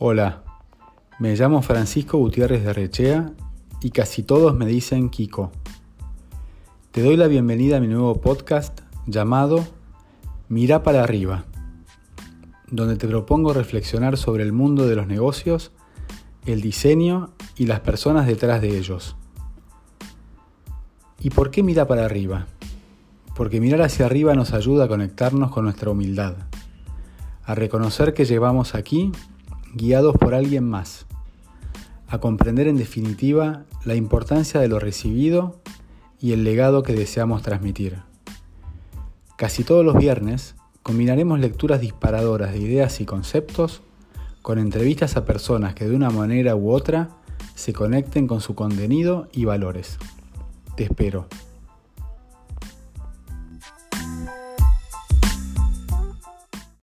Hola, me llamo Francisco Gutiérrez de Rechea y casi todos me dicen Kiko. Te doy la bienvenida a mi nuevo podcast llamado Mira para arriba, donde te propongo reflexionar sobre el mundo de los negocios, el diseño y las personas detrás de ellos. ¿Y por qué mira para arriba? Porque mirar hacia arriba nos ayuda a conectarnos con nuestra humildad, a reconocer que llevamos aquí guiados por alguien más, a comprender en definitiva la importancia de lo recibido y el legado que deseamos transmitir. Casi todos los viernes combinaremos lecturas disparadoras de ideas y conceptos con entrevistas a personas que de una manera u otra se conecten con su contenido y valores. Te espero.